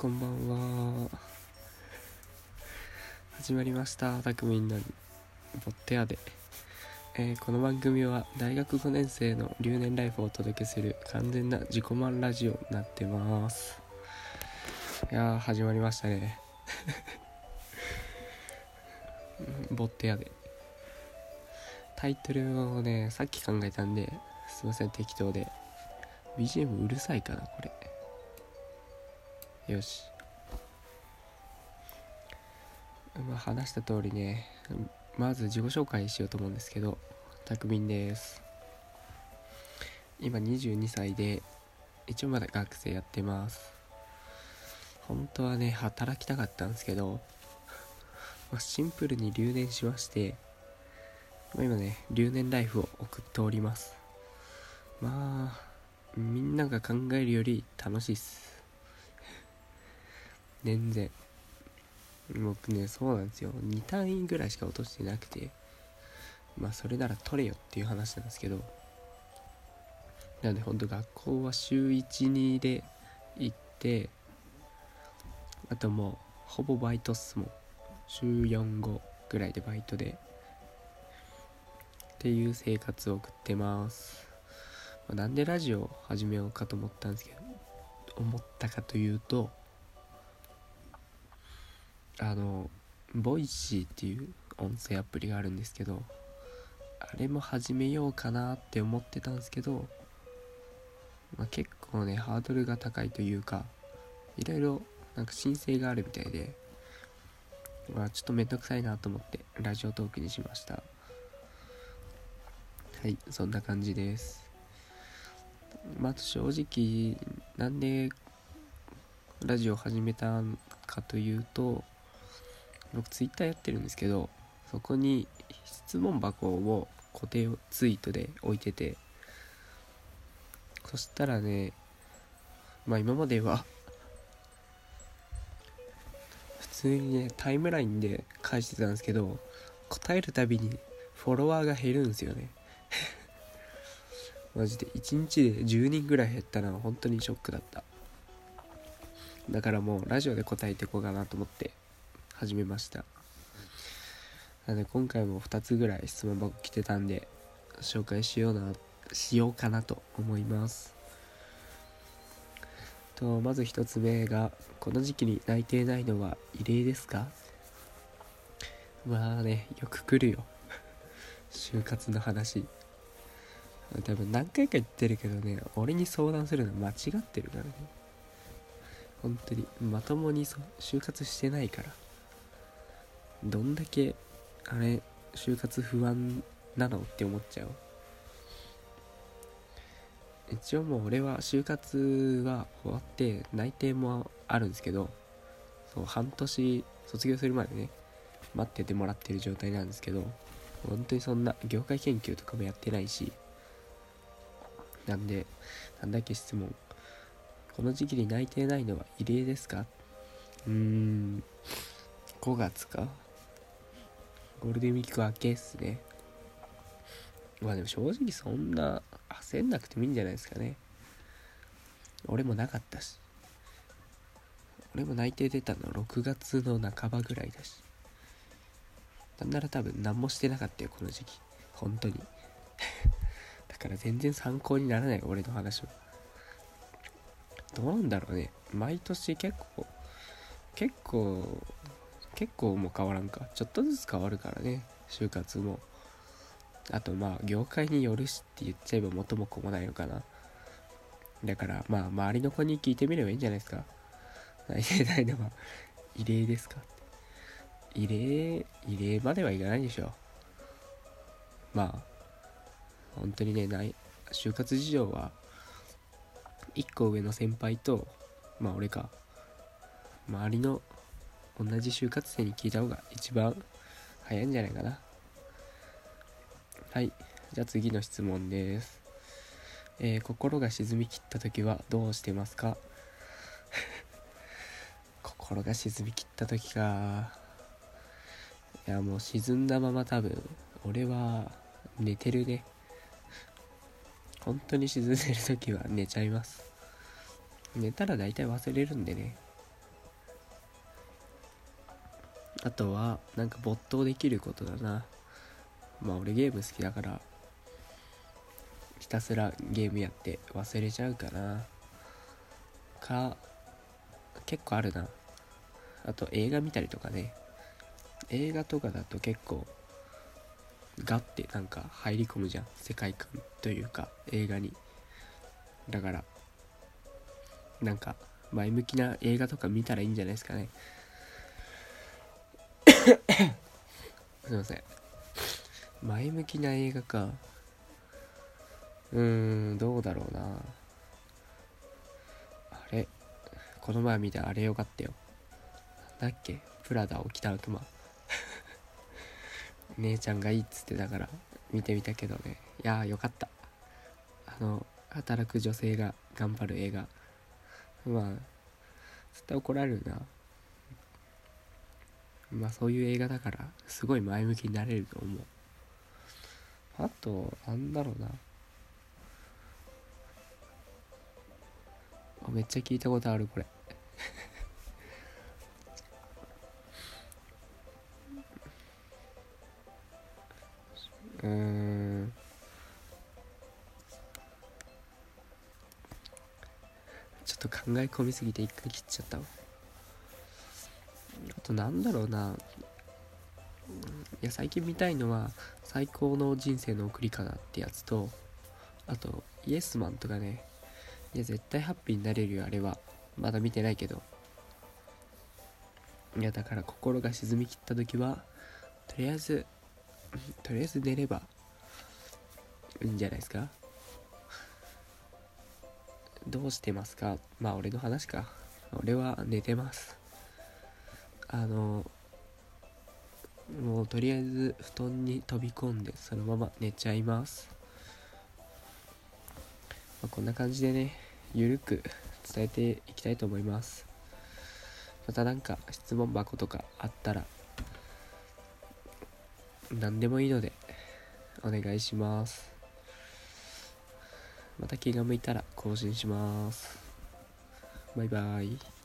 こんばんは。始まりました。たくみんなボッテアで、えーこの番組は大学5年生の留年ライフをお届けする完全な自己満ラジオになってます。いや始まりましたね。う んボッテアで。タイトルをねさっき考えたんですいません適当で。BGM うるさいかなこれ。よし。まあ話した通りねまず自己紹介しようと思うんですけどたくみんです。今22歳で一応まだ学生やってます。本当はね働きたかったんですけど、まあ、シンプルに留年しまして、ま、今ね留年ライフを送っております。まあみんなが考えるより楽しいっす。全然。僕ねそうなんですよ。2単位ぐらいしか落としてなくて。まあそれなら取れよっていう話なんですけど。なんでほんと学校は週12で行ってあともうほぼバイトっすもん。週45ぐらいでバイトで。っていう生活を送ってます、まあなんでラジオ始めようかと思ったんですけど思ったかというとあの Voicy っていう音声アプリがあるんですけどあれも始めようかなって思ってたんですけど、まあ、結構ねハードルが高いというかいろいろなんか申請があるみたいで、まあ、ちょっとめんどくさいなと思ってラジオトークにしました。はいそんな感じです。まあ正直なんでラジオ始めたかというと僕ツイッターやってるんですけどそこに質問箱を固定ツイートで置いててそしたらねまあ今までは普通にねタイムラインで返してたんですけど答えるたびにフォロワーが減るんですよね。マジで1日で10人ぐらい減ったのは本当にショックだった。だからもうラジオで答えていこうかなと思って。始めました。なので今回も2つぐらい質問箱来てたんで紹介しようなしようかなと思います。とまず1つ目がこの時期に泣いていないのは異例ですか？まあねよく来るよ。就活の話。多分何回か言ってるけどね俺に相談するの間違ってるからね。本当にまともに就活してないから。どんだけあれ就活不安なのって思っちゃう？一応もう俺は就活は終わって内定もあるんですけどそう半年卒業するまでね待っててもらってる状態なんですけど本当にそんな業界研究とかもやってないしなんでなんだっけ質問。この時期に内定ないのは異例ですか？うーん5月か？ゴールデンウィーク明けっすね。まあでも正直そんな焦んなくてもいいんじゃないですかね。俺もなかったし。俺も内定出たの6月の半ばぐらいだし。なんなら多分何もしてなかったよこの時期。本当に。だから全然参考にならない俺の話はどうなんだろうね。毎年結構結構結構もう変わらんか。ちょっとずつ変わるからね。就活も。あとまあ業界によるしって言っちゃえば元も子もないのかな。だからまあ周りの子に聞いてみればいいんじゃないですか。内定ないのは異例ですか。って異例異例まではいかないでしょまあ本当にねない就活事情は1個上の先輩とまあ俺か。周りの同じ就活生に聞いた方が一番早いんじゃないかな。はい。じゃあ次の質問です。えー心が沈みきった時はどうしてますか？心が沈みきった時か。いやもう沈んだまま多分俺は寝てるね。本当に沈んでる時は寝ちゃいます。寝たら大体忘れるんでね。あとはなんか没頭できることだな。まあ俺ゲーム好きだからひたすらゲームやって忘れちゃうかな。か結構あるな。あと映画見たりとかね。映画とかだと結構ガッてなんか入り込むじゃん。世界観というか映画に。だからなんか前向きな映画とか見たらいいんじゃないですかね。すいません。前向きな映画か。うーんどうだろうな。あれ。この前見たあれよかったよ。なんだっけ。プラダを着た悪魔。姉ちゃんがいいっつってたから見てみたけどね。いやーよかった。あの働く女性が頑張る映画。まあ絶対怒られるな。まあそういう映画だからすごい前向きになれると思う。あとなんだろうな。めっちゃ聞いたことあるこれ。うん。ちょっと考え込みすぎて一回切っちゃったわ。となんだろうな。いや最近見たいのは「最高の人生の送り方」ってやつとあとイエスマンとかね。いや絶対ハッピーになれるよあれは。まだ見てないけど。いやだから心が沈みきった時はとりあえず とりあえず寝ればいいんじゃないですか。どうしてますか？まあ俺の話か。俺は寝てます。あのもうとりあえず布団に飛び込んでそのまま寝ちゃいます、まあ、こんな感じでねゆるく伝えていきたいと思います。またなんか質問箱とかあったら何でもいいのでお願いします。また気が向いたら更新します。バイバイ。